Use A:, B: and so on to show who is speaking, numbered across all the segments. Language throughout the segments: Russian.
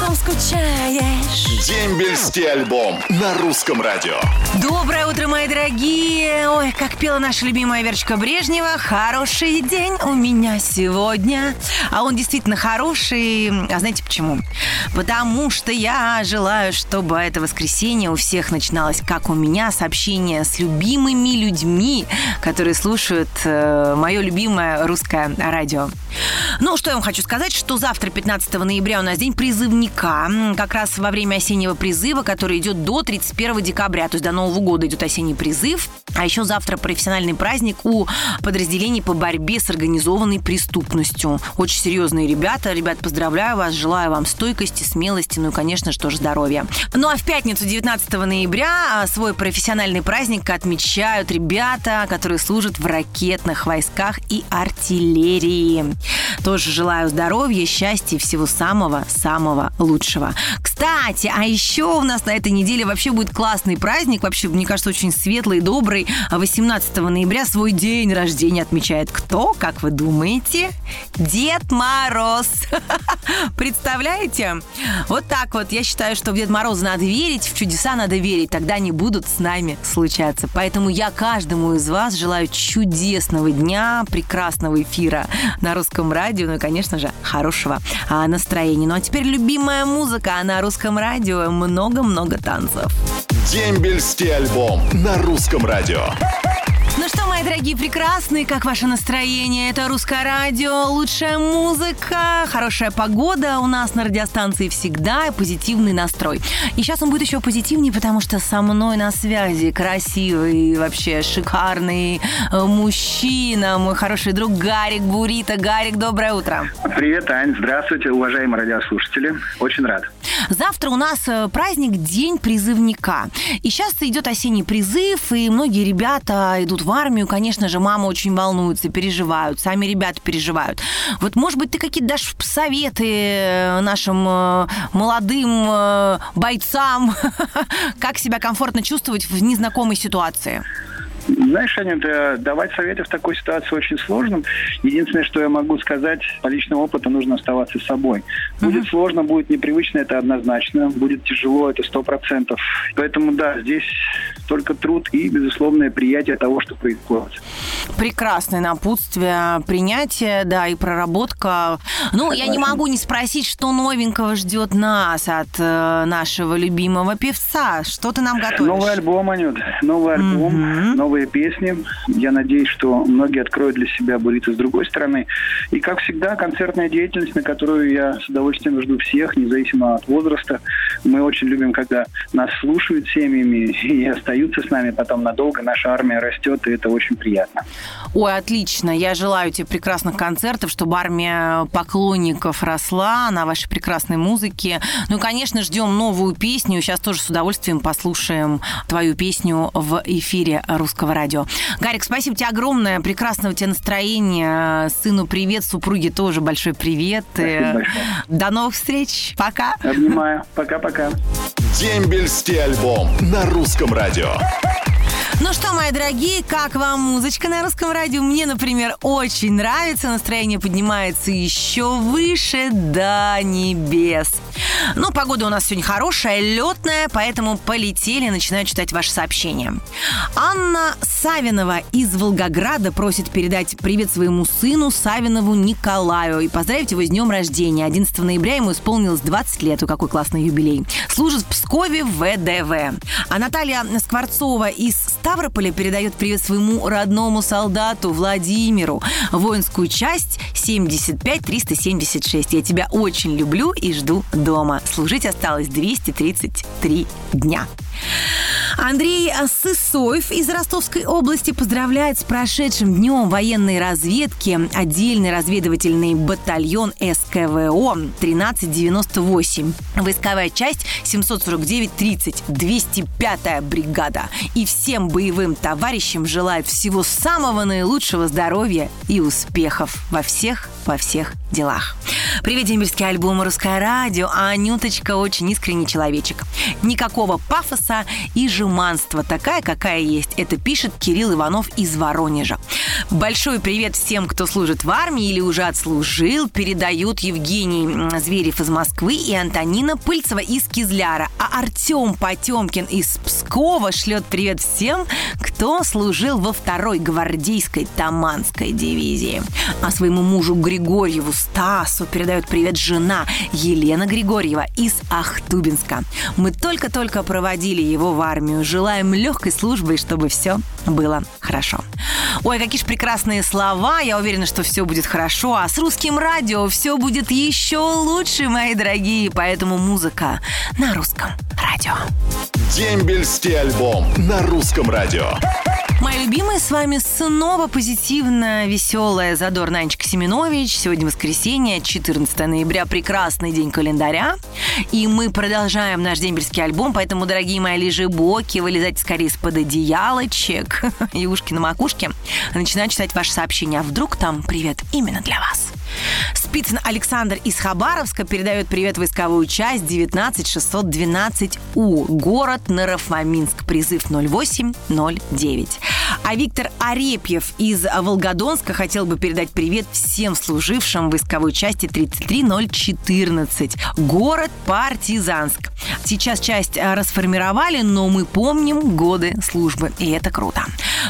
A: Потом скучаешь.
B: Дембельский альбом на русском радио.
C: Доброе утро, мои дорогие! Ой, как пела наша любимая Верочка Брежнева, хороший день у меня сегодня. А он действительно хороший. А знаете почему? Потому что я желаю, чтобы это воскресенье у всех начиналось, как у меня, сообщение с любимыми людьми, которые слушают э, мое любимое русское радио. Ну, что я вам хочу сказать, что завтра, 15 ноября, у нас день призывника. М, Как раз во время осеннего призыва, который идет до 31 декабря, то есть до Нового года идет осенний призыв. А еще завтра профессиональный праздник у подразделений по борьбе с организованной преступностью. Очень серьезные ребята. Ребят, поздравляю вас, желаю вам стойкости, смелости, ну и, конечно же, тоже здоровья. Ну а в пятницу, 19 ноября, а, свой профессиональный праздник отмечают ребята, которые служат в ракетных войсках и артиллерии. Тоже желаю здоровья, счастья и всего самого-самого лучшего. Кстати, а еще у нас на этой неделе вообще будет классный праздник, вообще, мне кажется, очень светлый добрый. 18 ноября свой день рождения отмечает кто, как вы думаете? Дед Мороз. Представляете? Вот так вот. Я считаю, что в Дед Мороза надо верить, в чудеса надо верить, тогда они будут с нами случаться. Поэтому я каждому из вас желаю чудесного дня, прекрасного эфира на русском радио, ну и, конечно же, хорошего а, настроения. Ну а теперь любимая музыка а на русском радио. Много-много танцев.
B: Дембельский альбом на русском радио.
C: Ну что, мои дорогие прекрасные, как ваше настроение? Это русское радио, лучшая музыка, хорошая погода у нас на радиостанции всегда и позитивный настрой. И сейчас он будет еще позитивнее, потому что со мной на связи красивый, вообще шикарный э, мужчина, мой хороший друг Гарик Бурита. Гарик, доброе утро.
D: Привет, Ань. Здравствуйте, уважаемые радиослушатели. Очень рад.
C: Завтра у нас э, праздник День призывника. И сейчас идет осенний призыв, и многие ребята идут в армию. Конечно же, мамы очень волнуются, переживают, сами ребята переживают. Вот, может быть, ты какие-то дашь советы э, нашим э, молодым бойцам, как себя комфортно чувствовать в незнакомой ситуации?
D: Знаешь, Аня, да, давать советы в такой ситуации очень сложно. Единственное, что я могу сказать, по личному опыту нужно оставаться собой. Будет сложно, будет непривычно, это однозначно. Будет тяжело, это сто процентов. Поэтому, да, здесь только труд и безусловное приятие того, что происходит.
C: Прекрасное напутствие, принятие, да, и проработка. Ну, я не могу не спросить, что новенького ждет нас от э, нашего любимого певца. Что ты нам готовишь?
D: Новый альбом, Анют. Новый альбом, новые песни. Я надеюсь, что многие откроют для себя буррито с другой стороны. И, как всегда, концертная деятельность, на которую я с удовольствием жду всех, независимо от возраста. Мы очень любим, когда нас слушают семьями и остаются с нами потом надолго. Наша армия растет, и это очень приятно.
C: Ой, отлично. Я желаю тебе прекрасных концертов, чтобы армия поклонников росла на вашей прекрасной музыке. Ну конечно, ждем новую песню. Сейчас тоже с удовольствием послушаем твою песню в эфире русского радио. Гарик, спасибо тебе огромное. Прекрасного тебе настроения. Сыну привет, супруге тоже большой привет.
D: Спасибо большое.
C: До новых встреч. Пока.
D: Обнимаю. Пока-пока.
B: Дембельский альбом на русском радио.
C: Ну что, мои дорогие, как вам музычка на русском радио? Мне, например, очень нравится. Настроение поднимается еще выше до небес. Ну, погода у нас сегодня хорошая, летная, поэтому полетели, начинаю читать ваши сообщения. Анна Савинова из Волгограда просит передать привет своему сыну Савинову Николаю и поздравить его с днем рождения. 11 ноября ему исполнилось 20 лет. Ой, какой классный юбилей. Служит в Пскове в ВДВ. А Наталья Скворцова из Ставрополя передает привет своему родному солдату Владимиру. Воинскую часть 75-376. Я тебя очень люблю и жду дома. Служить осталось 233 дня. Андрей Сысоев из Ростовской области поздравляет с прошедшим днем военной разведки отдельный разведывательный батальон СКВО 1398. Войсковая часть 749-30, 205-я бригада. И всем боевым товарищам желает всего самого наилучшего здоровья и успехов во всех во всех делах. Привет, дембельский альбом «Русское радио», а Анюточка очень искренний человечек. Никакого пафоса и жеманства, такая, какая есть. Это пишет Кирилл Иванов из Воронежа. Большой привет всем, кто служит в армии или уже отслужил. Передают Евгений Зверев из Москвы и Антонина Пыльцева из Кизляра. А Артем Потемкин из Пскова шлет привет всем, кто служил во второй гвардейской Таманской дивизии. А своему мужу Григорьеву Стасу передает привет жена Елена Григорьева из Ахтубинска. Мы только-только проводили его в армию. Желаем легкой службы, чтобы все было хорошо. Ой, какие же прекрасные слова. Я уверена, что все будет хорошо. А с русским радио все будет еще лучше, мои дорогие. Поэтому музыка на русском радио.
B: Дембельский альбом на русском радио.
C: Мои любимые, с вами снова позитивно, веселая, задорная Анечка Семенович. Сегодня воскресенье, 14 ноября, прекрасный день календаря. И мы продолжаем наш дембельский альбом, поэтому, дорогие мои лежебоки, вылезайте скорее из-под одеялочек и ушки на макушке. Начинаю читать ваши сообщения. А вдруг там привет именно для вас? Спицын Александр из Хабаровска передает привет войсковую часть 19612У. Город Нарафаминск. Призыв 0809. А Виктор Арепьев из Волгодонска хотел бы передать привет всем служившим в войсковой части 33014. Город Партизанск. Сейчас часть э, расформировали, но мы помним годы службы, и это круто.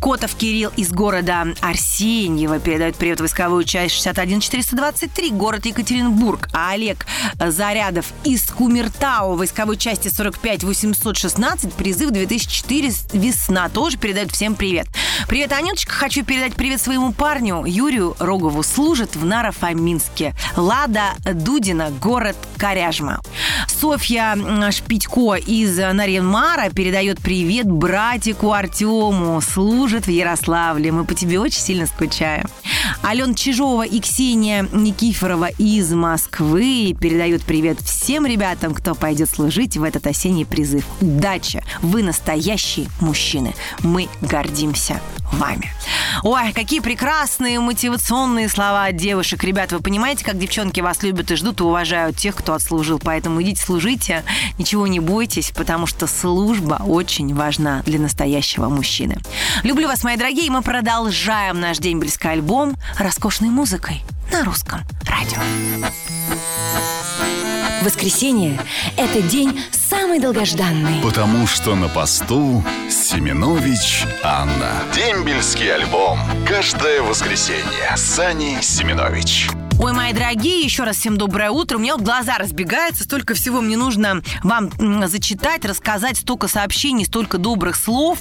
C: Котов Кирилл из города Арсеньево передает привет войсковую часть 61423, город Екатеринбург. А Олег Зарядов из Кумертау войсковой части 45816, призыв 2004 весна, тоже передает всем привет. Привет, Анюточка. Хочу передать привет своему парню Юрию Рогову. Служит в Нарафаминске. Лада Дудина, город Коряжма. Софья Шпитько из Нарьянмара передает привет братику Артему. Служит в Ярославле. Мы по тебе очень сильно скучаем. Алена Чижова и Ксения Никифорова из Москвы передают привет всем ребятам, кто пойдет служить в этот осенний призыв. Удача! Вы настоящие мужчины. Мы гордимся вами. Ой, какие прекрасные мотивационные слова от девушек. Ребят, вы понимаете, как девчонки вас любят и ждут и уважают тех, кто отслужил. Поэтому идите служите, ничего не бойтесь, потому что служба очень важна для настоящего мужчины. Люблю вас, мои дорогие, и мы продолжаем наш дембельский альбом роскошной музыкой на русском радио.
A: Воскресенье – это день самый долгожданный.
B: Потому что на посту Семенович Анна. Дембельский альбом. Каждое воскресенье. Сани Семенович.
C: Ой, мои дорогие, еще раз всем доброе утро. У меня вот глаза разбегаются, столько всего мне нужно вам зачитать, рассказать, столько сообщений, столько добрых слов.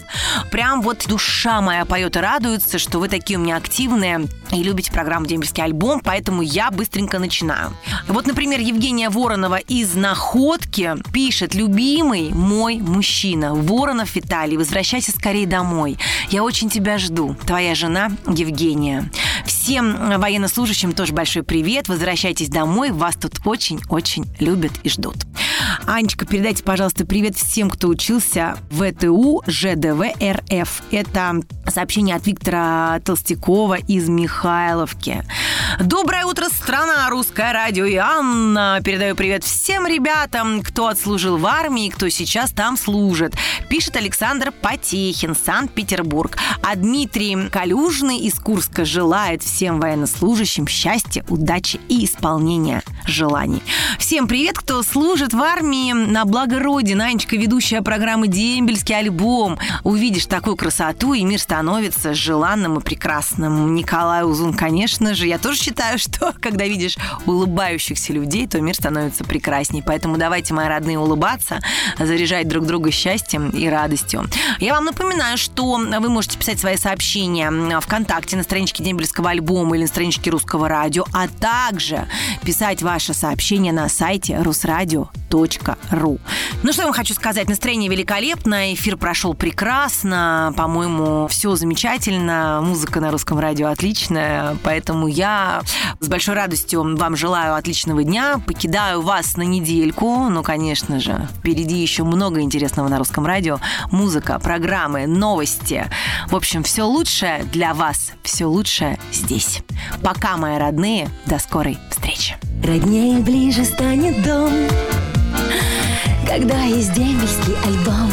C: Прям вот душа моя поет и радуется, что вы такие у меня активные и любите программу «Дембельский альбом», поэтому я быстренько начинаю. Вот, например, Евгения Воронова из «Находки» пишет «Любимый мой мужчина, Воронов Виталий, возвращайся скорее домой. Я очень тебя жду. Твоя жена Евгения». Всем военнослужащим тоже большой привет. Возвращайтесь домой. Вас тут очень-очень любят и ждут. Анечка, передайте, пожалуйста, привет всем, кто учился в ВТУ ЖДВ РФ. Это сообщение от Виктора Толстякова из Михайловки. Доброе утро, страна, русское радио и Анна. Передаю привет всем ребятам, кто отслужил в армии, кто сейчас там служит. Пишет Александр Потехин, Санкт-Петербург. А Дмитрий Калюжный из Курска желает всем военнослужащим счастья, удачи и исполнения желаний. Всем привет, кто служит в армии на благо Родины. Анечка, ведущая программы «Дембельский альбом». Увидишь такую красоту, и мир становится желанным и прекрасным. Николай Узун, конечно же. Я тоже считаю, что когда видишь улыбающихся людей, то мир становится прекрасней. Поэтому давайте, мои родные, улыбаться, заряжать друг друга счастьем и радостью. Я вам напоминаю, что вы можете писать свои сообщения ВКонтакте на страничке Дембельского альбома или на страничке Русского радио, а также писать ваши сообщения на на сайте русрадио.ру. Ну что я вам хочу сказать, настроение великолепное, эфир прошел прекрасно, по-моему, все замечательно, музыка на русском радио отличная, поэтому я с большой радостью вам желаю отличного дня, покидаю вас на недельку, но, конечно же, впереди еще много интересного на русском радио, музыка, программы, новости, в общем, все лучшее для вас, все лучшее здесь. Пока, мои родные, до скорой встречи.
A: Роднее ближе станет дом, когда есть дембельский альбом.